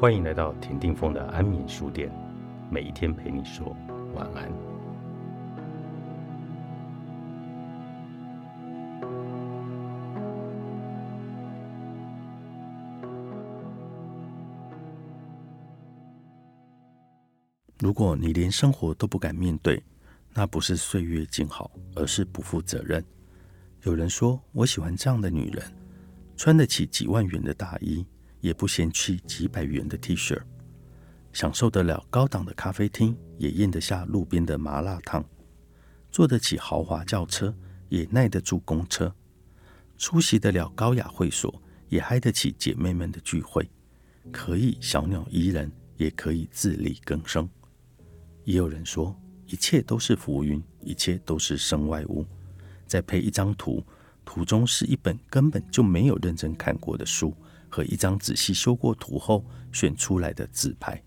欢迎来到田定峰的安眠书店，每一天陪你说晚安。如果你连生活都不敢面对，那不是岁月静好，而是不负责任。有人说，我喜欢这样的女人，穿得起几万元的大衣。也不嫌弃几百元的 T 恤，享受得了高档的咖啡厅，也咽得下路边的麻辣烫；坐得起豪华轿车，也耐得住公车；出席得了高雅会所，也嗨得起姐妹们的聚会。可以小鸟依人，也可以自力更生。也有人说，一切都是浮云，一切都是身外物。再配一张图，图中是一本根本就没有认真看过的书。和一张仔细修过图后选出来的自拍，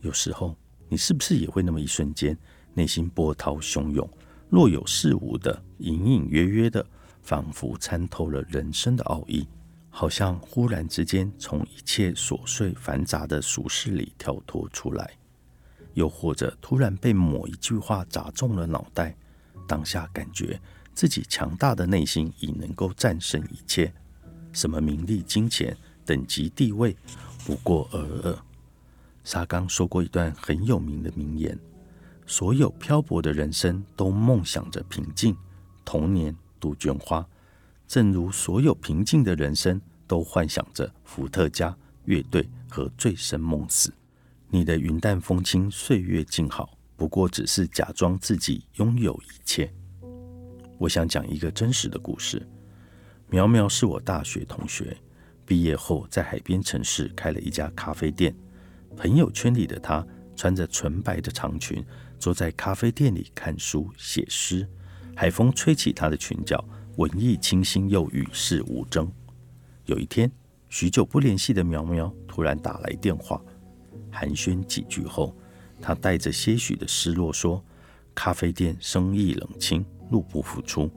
有时候你是不是也会那么一瞬间，内心波涛汹涌，若有似无的，隐隐约约的，仿佛参透了人生的奥义，好像忽然之间从一切琐碎繁杂的俗世里跳脱出来，又或者突然被某一句话砸中了脑袋，当下感觉自己强大的内心已能够战胜一切。什么名利、金钱、等级、地位，不过尔尔。沙刚说过一段很有名的名言：所有漂泊的人生都梦想着平静，童年、杜鹃花，正如所有平静的人生都幻想着伏特加、乐队和醉生梦死。你的云淡风轻、岁月静好，不过只是假装自己拥有一切。我想讲一个真实的故事。苗苗是我大学同学，毕业后在海边城市开了一家咖啡店。朋友圈里的她穿着纯白的长裙，坐在咖啡店里看书写诗。海风吹起她的裙角，文艺清新又与世无争。有一天，许久不联系的苗苗突然打来电话，寒暄几句后，她带着些许的失落说：“咖啡店生意冷清，入不敷出。”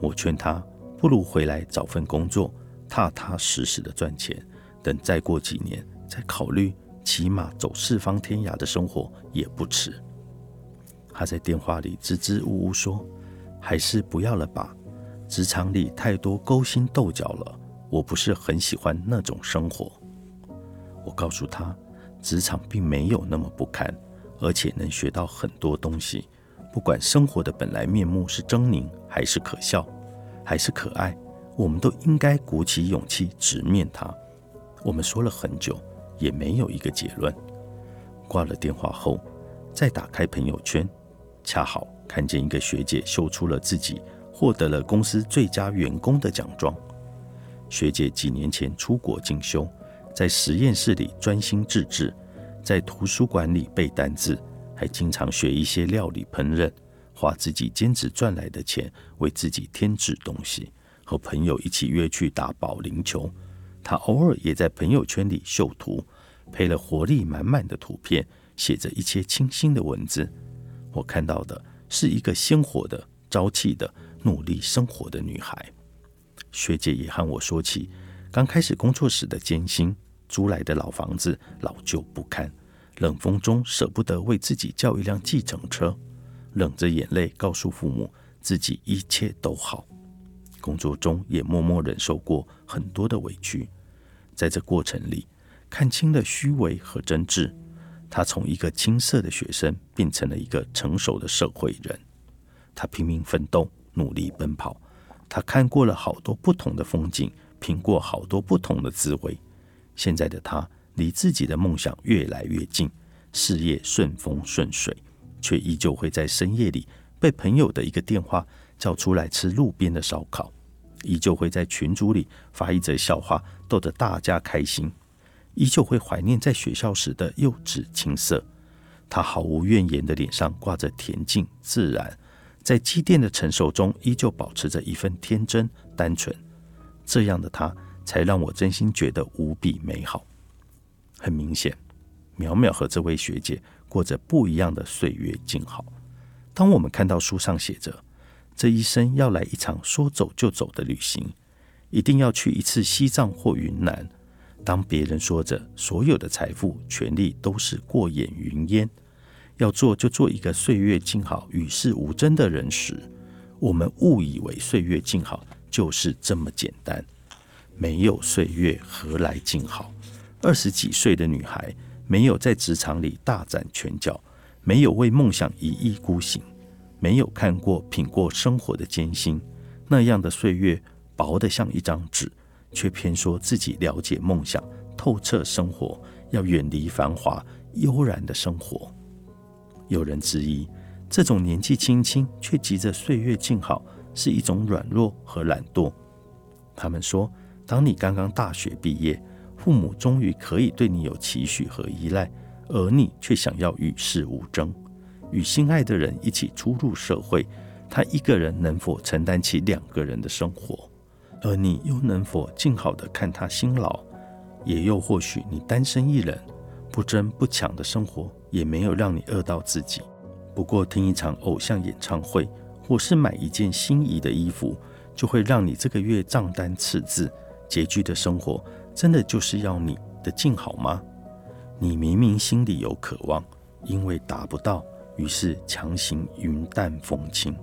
我劝她。不如回来找份工作，踏踏实实的赚钱。等再过几年，再考虑，起码走四方天涯的生活也不迟。他在电话里支支吾吾说：“还是不要了吧，职场里太多勾心斗角了，我不是很喜欢那种生活。”我告诉他，职场并没有那么不堪，而且能学到很多东西。不管生活的本来面目是狰狞还是可笑。还是可爱，我们都应该鼓起勇气直面它。我们说了很久，也没有一个结论。挂了电话后，再打开朋友圈，恰好看见一个学姐秀出了自己获得了公司最佳员工的奖状。学姐几年前出国进修，在实验室里专心致志，在图书馆里背单字，还经常学一些料理烹饪。花自己兼职赚来的钱为自己添置东西，和朋友一起约去打保龄球。他偶尔也在朋友圈里秀图，配了活力满满的图片，写着一些清新的文字。我看到的是一个鲜活的、朝气的、努力生活的女孩。学姐也和我说起刚开始工作时的艰辛，租来的老房子老旧不堪，冷风中舍不得为自己叫一辆计程车。冷着眼泪告诉父母自己一切都好，工作中也默默忍受过很多的委屈，在这过程里看清了虚伪和真挚。他从一个青涩的学生变成了一个成熟的社会人。他拼命奋斗，努力奔跑。他看过了好多不同的风景，品过好多不同的滋味。现在的他离自己的梦想越来越近，事业顺风顺水。却依旧会在深夜里被朋友的一个电话叫出来吃路边的烧烤，依旧会在群组里发一则笑话逗得大家开心，依旧会怀念在学校时的幼稚青涩。他毫无怨言的脸上挂着恬静自然，在积淀的承受中依旧保持着一份天真单纯。这样的他，才让我真心觉得无比美好。很明显，淼淼和这位学姐。过着不一样的岁月静好。当我们看到书上写着这一生要来一场说走就走的旅行，一定要去一次西藏或云南，当别人说着所有的财富、权利都是过眼云烟，要做就做一个岁月静好、与世无争的人时，我们误以为岁月静好就是这么简单。没有岁月，何来静好？二十几岁的女孩，没有在职场里大展拳脚，没有为梦想一意孤行，没有看过、品过生活的艰辛，那样的岁月薄得像一张纸。却偏说自己了解梦想，透彻生活，要远离繁华悠然的生活。有人质疑，这种年纪轻轻却急着岁月静好，是一种软弱和懒惰。他们说，当你刚刚大学毕业，父母终于可以对你有期许和依赖，而你却想要与世无争，与心爱的人一起出入社会，他一个人能否承担起两个人的生活？而你又能否静好的看他辛劳？也又或许你单身一人，不争不抢的生活，也没有让你饿到自己。不过听一场偶像演唱会，或是买一件心仪的衣服，就会让你这个月账单赤字。拮据的生活，真的就是要你的静好吗？你明明心里有渴望，因为达不到，于是强行云淡风轻，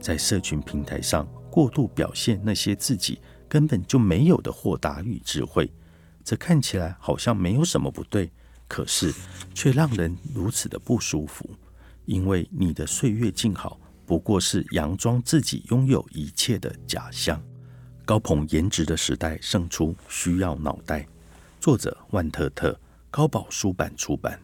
在社群平台上。过度表现那些自己根本就没有的豁达与智慧，这看起来好像没有什么不对，可是却让人如此的不舒服。因为你的岁月静好，不过是佯装自己拥有一切的假象。高朋颜值的时代胜出，需要脑袋。作者万特特，高宝书版出版。